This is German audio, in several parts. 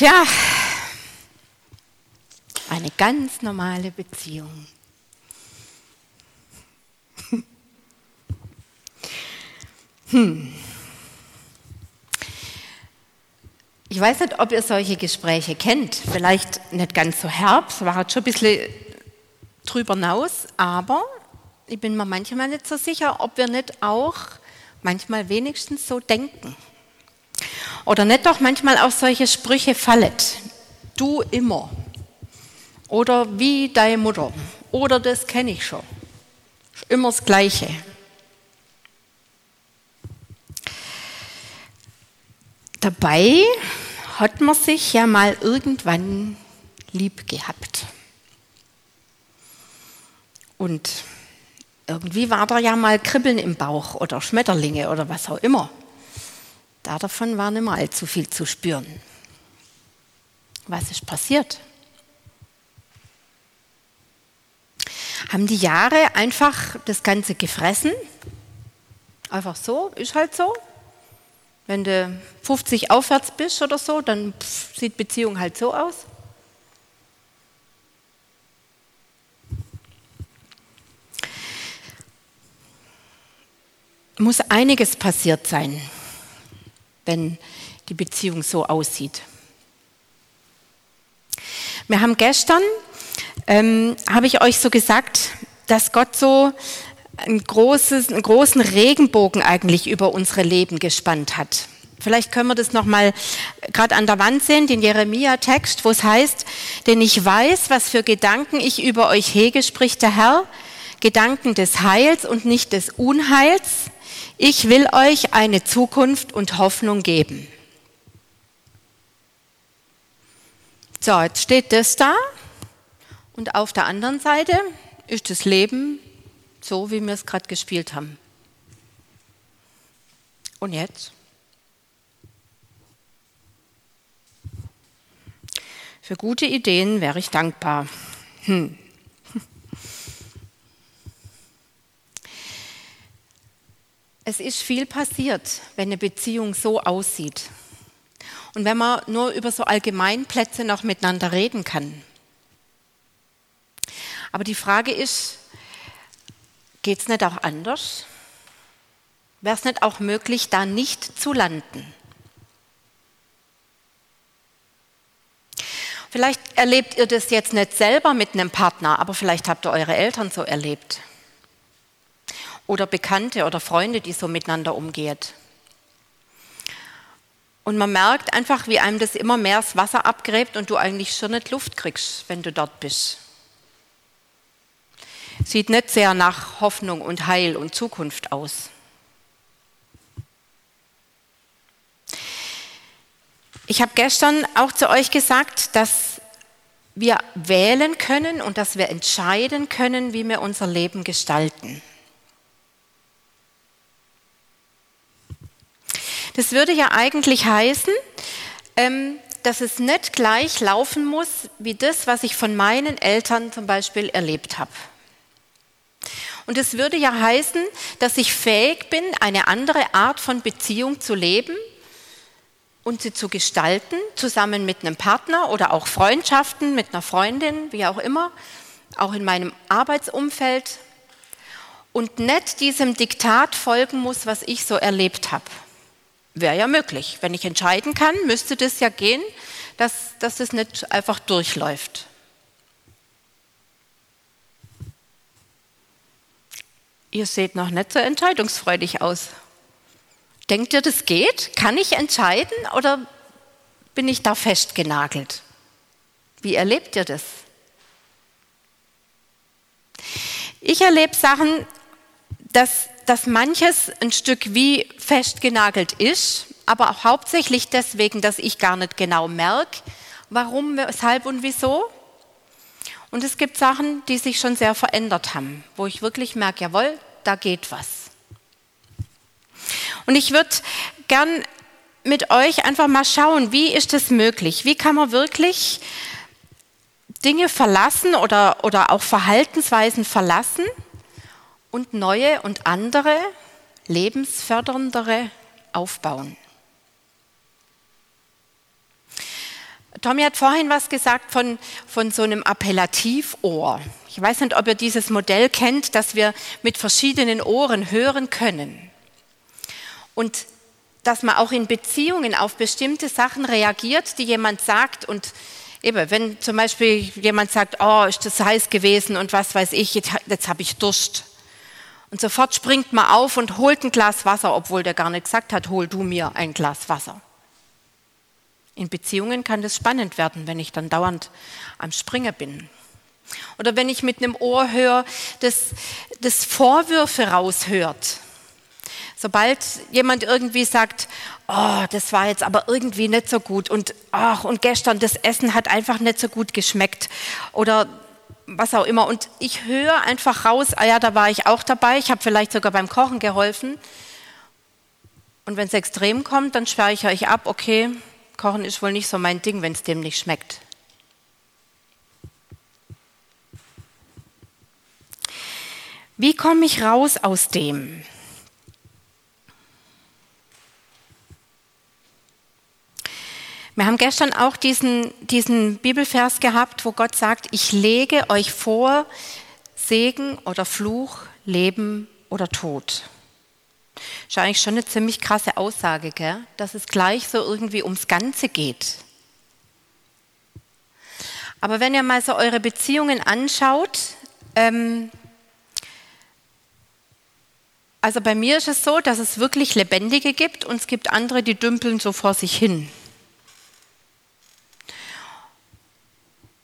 Tja, eine ganz normale Beziehung. Hm. Ich weiß nicht, ob ihr solche Gespräche kennt. Vielleicht nicht ganz so herb, es war halt schon ein bisschen drüber hinaus, aber ich bin mir manchmal nicht so sicher, ob wir nicht auch manchmal wenigstens so denken. Oder nicht doch manchmal auch solche Sprüche fallet. Du immer. Oder wie deine Mutter. Oder das kenne ich schon. Immer das Gleiche. Dabei hat man sich ja mal irgendwann lieb gehabt. Und irgendwie war da ja mal Kribbeln im Bauch oder Schmetterlinge oder was auch immer. Da davon war nicht mehr allzu viel zu spüren. Was ist passiert? Haben die Jahre einfach das Ganze gefressen? Einfach so, ist halt so. Wenn du 50 aufwärts bist oder so, dann sieht Beziehung halt so aus. Muss einiges passiert sein, wenn die Beziehung so aussieht. Wir haben gestern, ähm, habe ich euch so gesagt, dass Gott so ein großes, einen großen Regenbogen eigentlich über unsere Leben gespannt hat. Vielleicht können wir das nochmal gerade an der Wand sehen, den Jeremia-Text, wo es heißt, denn ich weiß, was für Gedanken ich über euch hege, spricht der Herr, Gedanken des Heils und nicht des Unheils. Ich will euch eine Zukunft und Hoffnung geben. So, jetzt steht das da und auf der anderen Seite ist das Leben so wie wir es gerade gespielt haben. Und jetzt? Für gute Ideen wäre ich dankbar. Hm. Es ist viel passiert, wenn eine Beziehung so aussieht. Und wenn man nur über so Allgemeinplätze noch miteinander reden kann. Aber die Frage ist, Geht es nicht auch anders? Wäre es nicht auch möglich, da nicht zu landen? Vielleicht erlebt ihr das jetzt nicht selber mit einem Partner, aber vielleicht habt ihr eure Eltern so erlebt. Oder Bekannte oder Freunde, die so miteinander umgehen. Und man merkt einfach, wie einem das immer mehr das Wasser abgräbt und du eigentlich schon nicht Luft kriegst, wenn du dort bist. Sieht nicht sehr nach Hoffnung und Heil und Zukunft aus. Ich habe gestern auch zu euch gesagt, dass wir wählen können und dass wir entscheiden können, wie wir unser Leben gestalten. Das würde ja eigentlich heißen, ähm, dass es nicht gleich laufen muss wie das, was ich von meinen Eltern zum Beispiel erlebt habe. Und es würde ja heißen, dass ich fähig bin, eine andere Art von Beziehung zu leben und sie zu gestalten, zusammen mit einem Partner oder auch Freundschaften mit einer Freundin, wie auch immer, auch in meinem Arbeitsumfeld und nicht diesem Diktat folgen muss, was ich so erlebt habe. Wäre ja möglich. Wenn ich entscheiden kann, müsste das ja gehen, dass, dass es nicht einfach durchläuft. Ihr seht noch nicht so entscheidungsfreudig aus. Denkt ihr, das geht? Kann ich entscheiden oder bin ich da festgenagelt? Wie erlebt ihr das? Ich erlebe Sachen, dass, dass manches ein Stück wie festgenagelt ist, aber auch hauptsächlich deswegen, dass ich gar nicht genau merke, warum, weshalb und wieso. Und es gibt Sachen, die sich schon sehr verändert haben, wo ich wirklich merke, jawohl, da geht was. Und ich würde gern mit euch einfach mal schauen, wie ist das möglich? Wie kann man wirklich Dinge verlassen oder, oder auch Verhaltensweisen verlassen und neue und andere, lebensförderndere aufbauen? Tommy hat vorhin was gesagt von, von so einem Appellativohr. Ich weiß nicht, ob ihr dieses Modell kennt, dass wir mit verschiedenen Ohren hören können. Und dass man auch in Beziehungen auf bestimmte Sachen reagiert, die jemand sagt. Und eben, wenn zum Beispiel jemand sagt, oh, ist das heiß gewesen und was weiß ich, jetzt, jetzt habe ich Durst. Und sofort springt man auf und holt ein Glas Wasser, obwohl der gar nicht gesagt hat, hol du mir ein Glas Wasser. In Beziehungen kann das spannend werden, wenn ich dann dauernd am Springer bin. Oder wenn ich mit einem Ohr höre, das, das Vorwürfe raushört. Sobald jemand irgendwie sagt, oh, das war jetzt aber irgendwie nicht so gut und ach, und gestern das Essen hat einfach nicht so gut geschmeckt oder was auch immer. Und ich höre einfach raus, ah ja, da war ich auch dabei, ich habe vielleicht sogar beim Kochen geholfen. Und wenn es extrem kommt, dann speichere ich ab, okay, Kochen ist wohl nicht so mein Ding, wenn es dem nicht schmeckt. Wie komme ich raus aus dem? Wir haben gestern auch diesen, diesen Bibelvers gehabt, wo Gott sagt, ich lege euch vor Segen oder Fluch, Leben oder Tod. Ist eigentlich schon eine ziemlich krasse Aussage, gell? dass es gleich so irgendwie ums Ganze geht. Aber wenn ihr mal so eure Beziehungen anschaut, ähm, also bei mir ist es so, dass es wirklich Lebendige gibt und es gibt andere, die dümpeln so vor sich hin.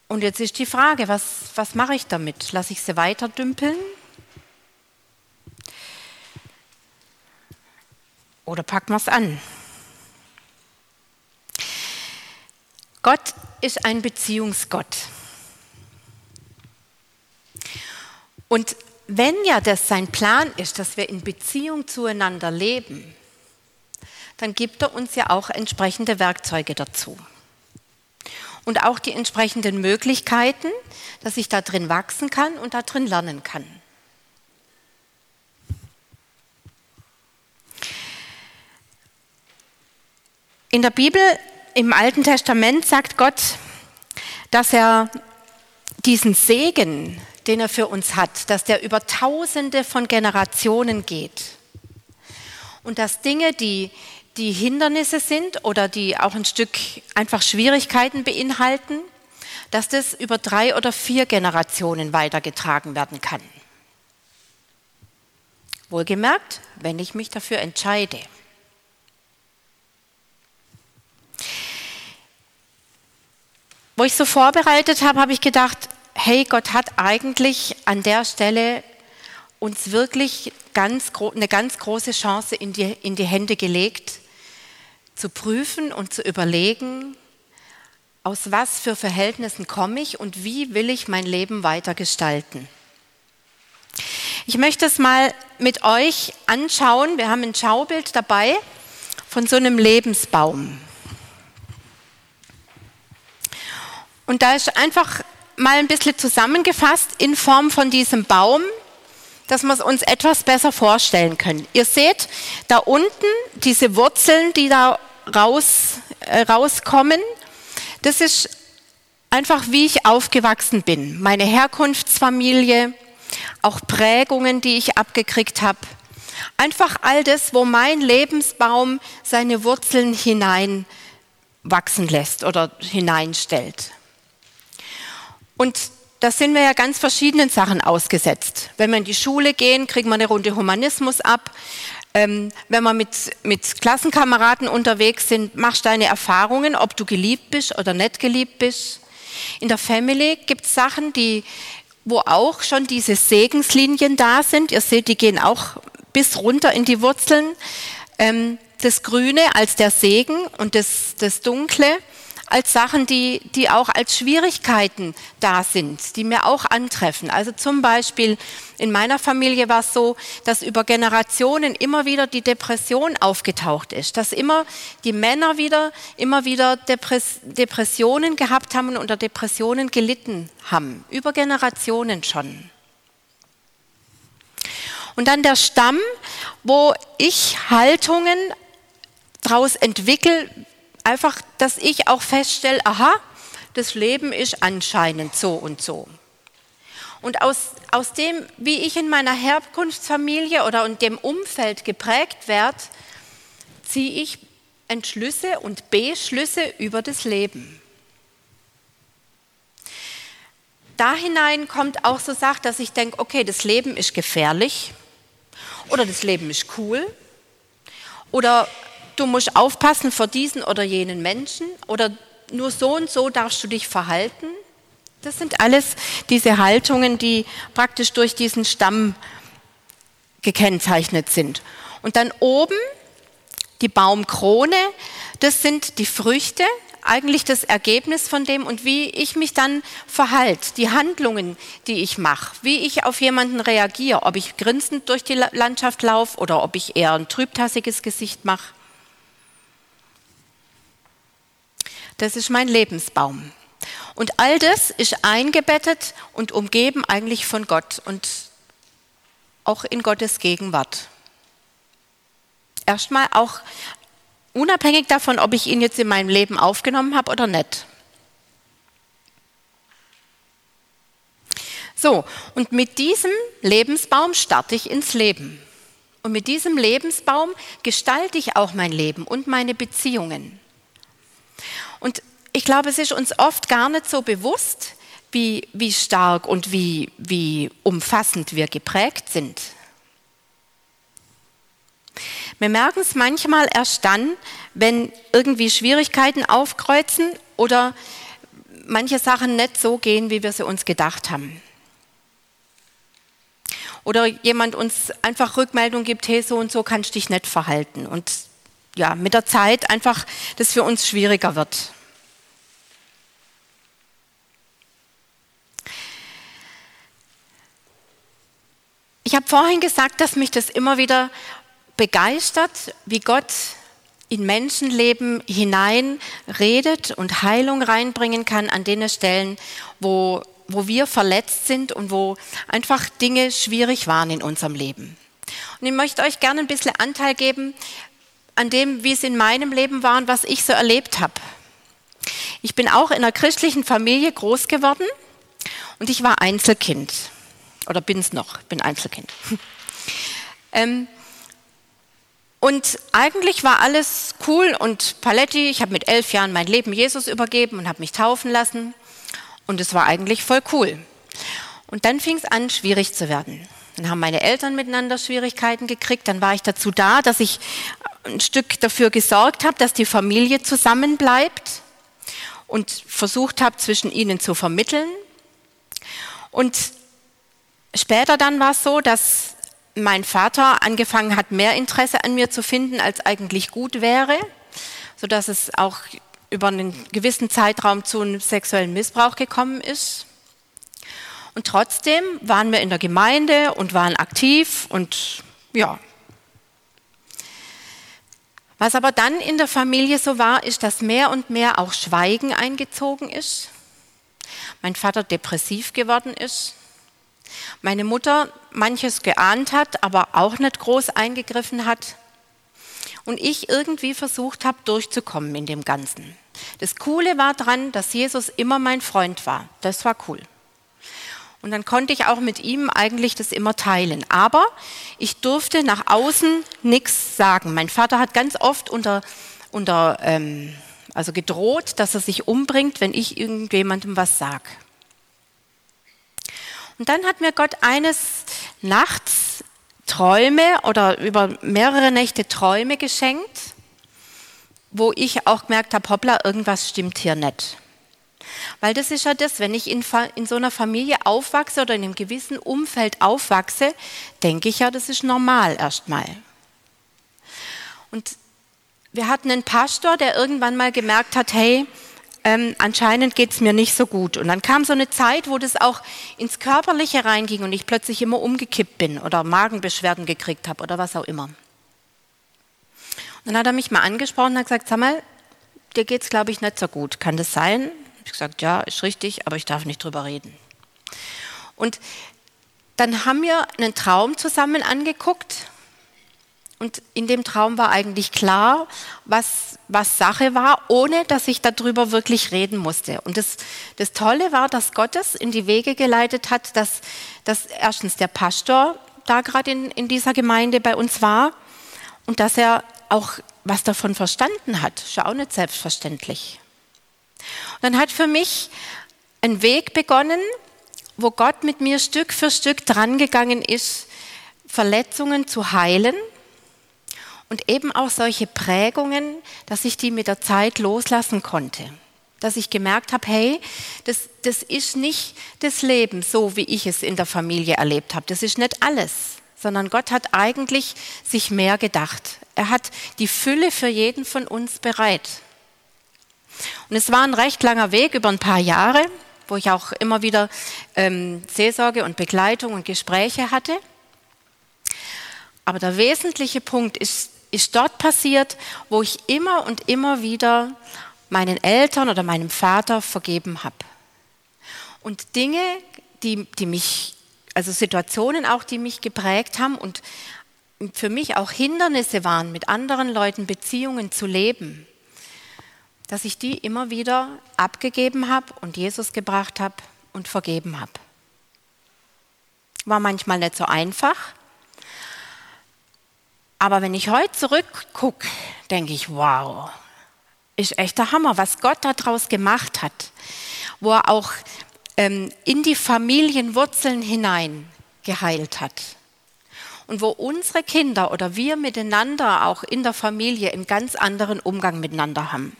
Und jetzt ist die Frage, was, was mache ich damit? Lasse ich sie weiter dümpeln Oder packen wir es an? Gott ist ein Beziehungsgott. Und wenn ja das sein Plan ist, dass wir in Beziehung zueinander leben, dann gibt er uns ja auch entsprechende Werkzeuge dazu. Und auch die entsprechenden Möglichkeiten, dass ich da drin wachsen kann und da drin lernen kann. In der Bibel, im Alten Testament, sagt Gott, dass er diesen Segen, den er für uns hat, dass der über tausende von Generationen geht. Und dass Dinge, die, die Hindernisse sind oder die auch ein Stück einfach Schwierigkeiten beinhalten, dass das über drei oder vier Generationen weitergetragen werden kann. Wohlgemerkt, wenn ich mich dafür entscheide. Wo ich so vorbereitet habe, habe ich gedacht, hey, Gott hat eigentlich an der Stelle uns wirklich ganz, eine ganz große Chance in die, in die Hände gelegt, zu prüfen und zu überlegen, aus was für Verhältnissen komme ich und wie will ich mein Leben weiter gestalten. Ich möchte es mal mit euch anschauen. Wir haben ein Schaubild dabei von so einem Lebensbaum. Und da ist einfach mal ein bisschen zusammengefasst in Form von diesem Baum, dass wir es uns etwas besser vorstellen können. Ihr seht da unten diese Wurzeln, die da raus, äh, rauskommen. Das ist einfach, wie ich aufgewachsen bin. Meine Herkunftsfamilie, auch Prägungen, die ich abgekriegt habe. Einfach all das, wo mein Lebensbaum seine Wurzeln hineinwachsen lässt oder hineinstellt. Und da sind wir ja ganz verschiedenen Sachen ausgesetzt. Wenn wir in die Schule gehen, kriegen wir eine Runde Humanismus ab. Ähm, wenn wir mit, mit Klassenkameraden unterwegs sind, machst deine Erfahrungen, ob du geliebt bist oder nicht geliebt bist. In der Family gibt es Sachen, die, wo auch schon diese Segenslinien da sind. Ihr seht, die gehen auch bis runter in die Wurzeln. Ähm, das Grüne als der Segen und das, das Dunkle als Sachen, die, die auch als Schwierigkeiten da sind, die mir auch antreffen. Also zum Beispiel in meiner Familie war es so, dass über Generationen immer wieder die Depression aufgetaucht ist, dass immer die Männer wieder, immer wieder Depress Depressionen gehabt haben und unter Depressionen gelitten haben, über Generationen schon. Und dann der Stamm, wo ich Haltungen daraus entwickle, einfach, dass ich auch feststelle, aha, das Leben ist anscheinend so und so. Und aus, aus dem, wie ich in meiner Herkunftsfamilie oder in dem Umfeld geprägt werde, ziehe ich Entschlüsse und Beschlüsse über das Leben. Da hinein kommt auch so Sache, dass ich denke, okay, das Leben ist gefährlich oder das Leben ist cool oder du musst aufpassen vor diesen oder jenen Menschen oder nur so und so darfst du dich verhalten. Das sind alles diese Haltungen, die praktisch durch diesen Stamm gekennzeichnet sind. Und dann oben die Baumkrone, das sind die Früchte, eigentlich das Ergebnis von dem und wie ich mich dann verhalte, die Handlungen, die ich mache, wie ich auf jemanden reagiere, ob ich grinsend durch die Landschaft laufe oder ob ich eher ein trübtassiges Gesicht mache. Das ist mein Lebensbaum. Und all das ist eingebettet und umgeben eigentlich von Gott und auch in Gottes Gegenwart. Erstmal auch unabhängig davon, ob ich ihn jetzt in meinem Leben aufgenommen habe oder nicht. So, und mit diesem Lebensbaum starte ich ins Leben. Und mit diesem Lebensbaum gestalte ich auch mein Leben und meine Beziehungen. Und ich glaube, es ist uns oft gar nicht so bewusst, wie, wie stark und wie, wie umfassend wir geprägt sind. Wir merken es manchmal erst dann, wenn irgendwie Schwierigkeiten aufkreuzen oder manche Sachen nicht so gehen, wie wir sie uns gedacht haben. Oder jemand uns einfach Rückmeldung gibt, hey, so und so kannst du dich nicht verhalten. Und ja, mit der Zeit einfach, das für uns schwieriger wird. Ich habe vorhin gesagt, dass mich das immer wieder begeistert, wie Gott in Menschenleben hinein redet und Heilung reinbringen kann an den Stellen, wo, wo wir verletzt sind und wo einfach Dinge schwierig waren in unserem Leben. Und ich möchte euch gerne ein bisschen Anteil geben an dem, wie es in meinem Leben war und was ich so erlebt habe. Ich bin auch in einer christlichen Familie groß geworden und ich war Einzelkind. Oder bin es noch, bin Einzelkind. ähm, und eigentlich war alles cool und Paletti. Ich habe mit elf Jahren mein Leben Jesus übergeben und habe mich taufen lassen. Und es war eigentlich voll cool. Und dann fing es an, schwierig zu werden. Dann haben meine Eltern miteinander Schwierigkeiten gekriegt. Dann war ich dazu da, dass ich ein Stück dafür gesorgt habe, dass die Familie zusammenbleibt und versucht habe, zwischen ihnen zu vermitteln. Und später dann war es so, dass mein Vater angefangen hat, mehr Interesse an mir zu finden, als eigentlich gut wäre, sodass es auch über einen gewissen Zeitraum zu einem sexuellen Missbrauch gekommen ist. Und trotzdem waren wir in der Gemeinde und waren aktiv und ja. Was aber dann in der Familie so war, ist, dass mehr und mehr auch Schweigen eingezogen ist. Mein Vater depressiv geworden ist meine Mutter manches geahnt hat, aber auch nicht groß eingegriffen hat. Und ich irgendwie versucht habe, durchzukommen in dem Ganzen. Das Coole war dran, dass Jesus immer mein Freund war. Das war cool. Und dann konnte ich auch mit ihm eigentlich das immer teilen. Aber ich durfte nach außen nichts sagen. Mein Vater hat ganz oft unter, unter ähm, also gedroht, dass er sich umbringt, wenn ich irgendjemandem was sage. Und dann hat mir Gott eines Nachts Träume oder über mehrere Nächte Träume geschenkt, wo ich auch gemerkt habe, hoppla, irgendwas stimmt hier nicht. Weil das ist ja das, wenn ich in, in, so einer Familie aufwachse oder in einem gewissen Umfeld aufwachse, denke ich ja, das ist normal erstmal. Und wir hatten einen Pastor, der irgendwann mal gemerkt hat, hey, ähm, anscheinend geht es mir nicht so gut. Und dann kam so eine Zeit, wo das auch ins Körperliche reinging und ich plötzlich immer umgekippt bin oder Magenbeschwerden gekriegt habe oder was auch immer. Und dann hat er mich mal angesprochen und hat gesagt, sag mal, dir geht es, glaube ich, nicht so gut. Kann das sein? Ich gesagt, ja, ist richtig, aber ich darf nicht drüber reden. Und dann haben wir einen Traum zusammen angeguckt Und in dem Traum war eigentlich klar, was, was Sache war, ohne dass ich darüber wirklich reden musste. Und das, das Tolle war, dass Gott es in die Wege geleitet hat, dass, dass erstens der Pastor da gerade in, in dieser Gemeinde bei uns war und dass er auch was davon verstanden hat. Ist ja auch nicht selbstverständlich. Und dann hat für mich ein Weg begonnen, wo Gott mit mir Stück für Stück drangegangen ist, Verletzungen zu heilen und eben auch solche Prägungen, dass ich die mit der Zeit loslassen konnte. Dass ich gemerkt habe, hey, das, das ist nicht das Leben so, wie ich es in der Familie erlebt habe. Das ist nicht alles, sondern Gott hat eigentlich sich mehr gedacht. Er hat die Fülle für jeden von uns bereit. Und es war ein recht langer Weg über ein paar Jahre, wo ich auch immer wieder ähm, Seelsorge und Begleitung und Gespräche hatte. Aber der wesentliche Punkt ist ist dort passiert, wo ich immer und immer wieder meinen Eltern oder meinem Vater vergeben habe. Und Dinge, die, die mich, also Situationen auch, die mich geprägt haben und für mich auch Hindernisse waren, mit anderen Leuten Beziehungen zu leben, dass ich die immer wieder abgegeben habe und Jesus gebracht habe und vergeben habe. War manchmal nicht so einfach, aber wenn ich heute zurückgucke, denke ich, wow, ist echt der Hammer, was Gott daraus gemacht hat, wo er auch ähm, in die Familienwurzeln hinein geheilt hat. Und wo unsere Kinder oder wir miteinander auch in der Familie einen ganz anderen Umgang miteinander haben.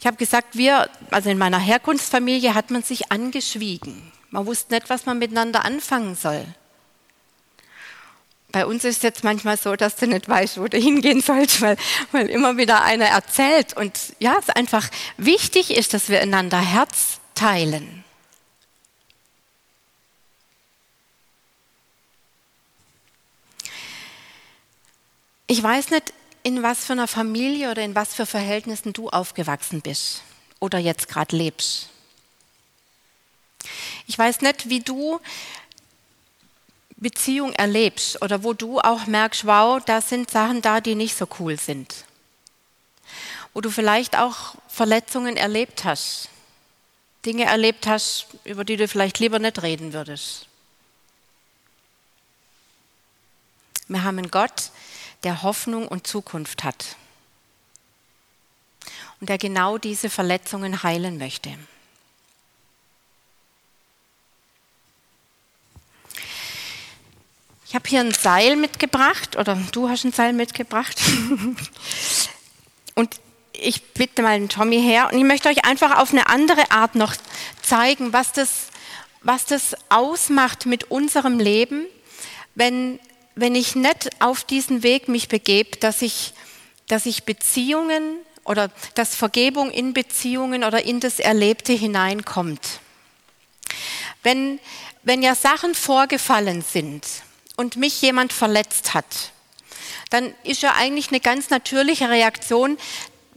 Ich habe gesagt, wir, also in meiner Herkunftsfamilie hat man sich angeschwiegen. Man wusste nicht, was man miteinander anfangen soll. Bei uns ist es jetzt manchmal so, dass du nicht weißt, wo du hingehen sollst, weil, weil immer wieder einer erzählt. Und ja, es einfach wichtig ist, dass wir einander Herz teilen. Ich weiß nicht, in was für einer Familie oder in was für Verhältnissen du aufgewachsen bist oder jetzt gerade lebst. Ich weiß nicht, wie du Beziehung erlebst oder wo du auch merkst, wow, da sind Sachen da, die nicht so cool sind. Wo du vielleicht auch Verletzungen erlebt hast, Dinge erlebt hast, über die du vielleicht lieber nicht reden würdest. Wir haben einen Gott, der Hoffnung und Zukunft hat und der genau diese Verletzungen heilen möchte. Ich habe hier ein Seil mitgebracht oder du hast ein Seil mitgebracht. und ich bitte mal den Tommy her und ich möchte euch einfach auf eine andere Art noch zeigen, was das, was das ausmacht mit unserem Leben, wenn, wenn ich nicht auf diesen Weg mich begebe, dass ich, dass ich Beziehungen oder dass Vergebung in Beziehungen oder in das Erlebte hineinkommt. Wenn, wenn ja Sachen vorgefallen sind, und mich jemand verletzt hat, dann ist ja eigentlich eine ganz natürliche Reaktion,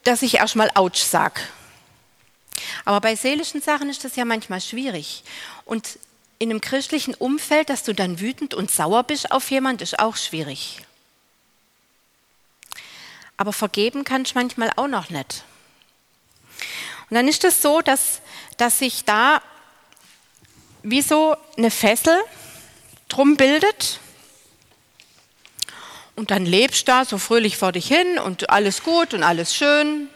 dass ich erstmal Autsch sage. Aber bei seelischen Sachen ist das ja manchmal schwierig. Und in einem christlichen Umfeld, dass du dann wütend und sauer bist auf jemand, ist auch schwierig. Aber vergeben kannst du manchmal auch noch nicht. Und dann ist es so, dass, dass sich da wie so eine Fessel drum bildet und dann lebst da so fröhlich vor dich hin und alles gut und alles schön.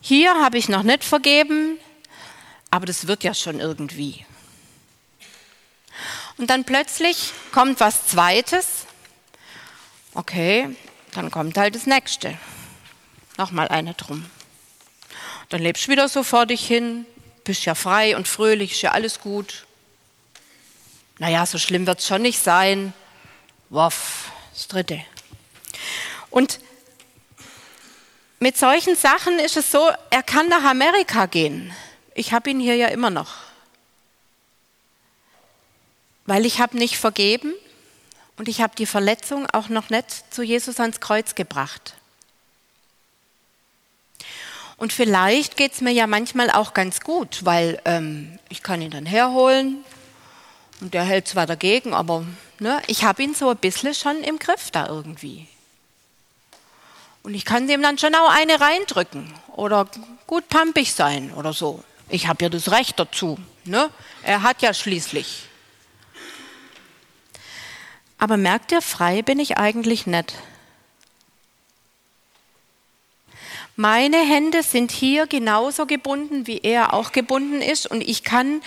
Hier habe ich noch nicht vergeben, aber das wird ja schon irgendwie. Und dann plötzlich kommt was Zweites. Okay, dann kommt halt das Nächste. Nochmal eine drum. Dann lebst du wieder so vor dich hin, bist ja frei und fröhlich, ist ja alles gut. Naja, so schlimm wird es schon nicht sein. Woff, das dritte. Und mit solchen Sachen ist es so, er kann nach Amerika gehen. Ich habe ihn hier ja immer noch. Weil ich habe nicht vergeben und ich habe die Verletzung auch noch nicht zu Jesus ans Kreuz gebracht. Und vielleicht geht es mir ja manchmal auch ganz gut, weil ähm, ich kann ihn dann herholen und der hält zwar dagegen, aber ne, ich habe ihn so ein bisschen schon im Griff da irgendwie. Und ich kann dem dann schon auch eine reindrücken oder gut pampig sein oder so. Ich habe ja das Recht dazu. Ne? Er hat ja schließlich. Aber merkt ihr, frei bin ich eigentlich nicht. Meine Hände sind hier genauso gebunden, wie er auch gebunden ist und ich kann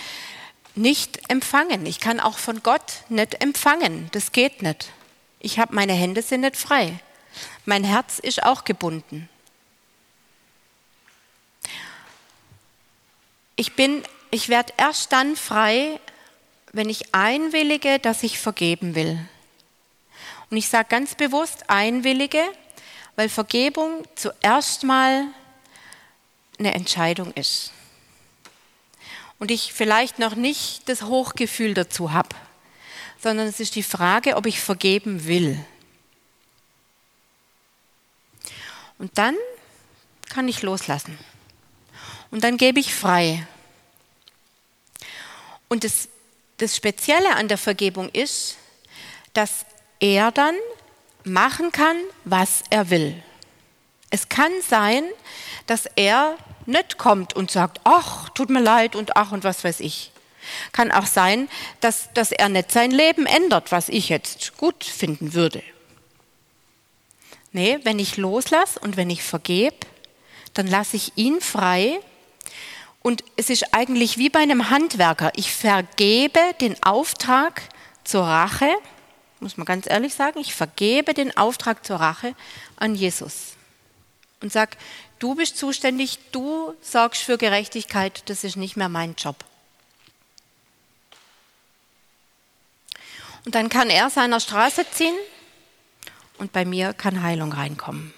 nicht empfangen. Ich kann auch von Gott nicht empfangen. Das geht nicht. Ich habe meine Hände sind nicht frei. Mein Herz ist auch gebunden. Ich bin, ich werde erst dann frei, wenn ich einwillige, dass ich vergeben will. Und ich sage ganz bewusst einwillige, weil Vergebung zuerst mal eine Entscheidung ist. Und ich vielleicht noch nicht das Hochgefühl dazu habe, sondern es ist die Frage, ob ich vergeben will. Und dann kann ich loslassen. Und dann gebe ich frei. Und das, das Spezielle an der Vergebung ist, dass er dann machen kann, was er will. Es kann sein, dass er nicht kommt und sagt, ach, tut mir leid und ach und was weiß ich. Kann auch sein, dass, dass er nicht sein Leben ändert, was ich jetzt gut finden würde. Nee, wenn ich loslasse und wenn ich vergebe, dann lasse ich ihn frei. Und es ist eigentlich wie bei einem Handwerker. Ich vergebe den Auftrag zur Rache muss man ganz ehrlich sagen, ich vergebe den Auftrag zur Rache an Jesus und sage, du bist zuständig, du sorgst für Gerechtigkeit, das ist nicht mehr mein Job. Und dann kann er seiner Straße ziehen und bei mir kann Heilung reinkommen.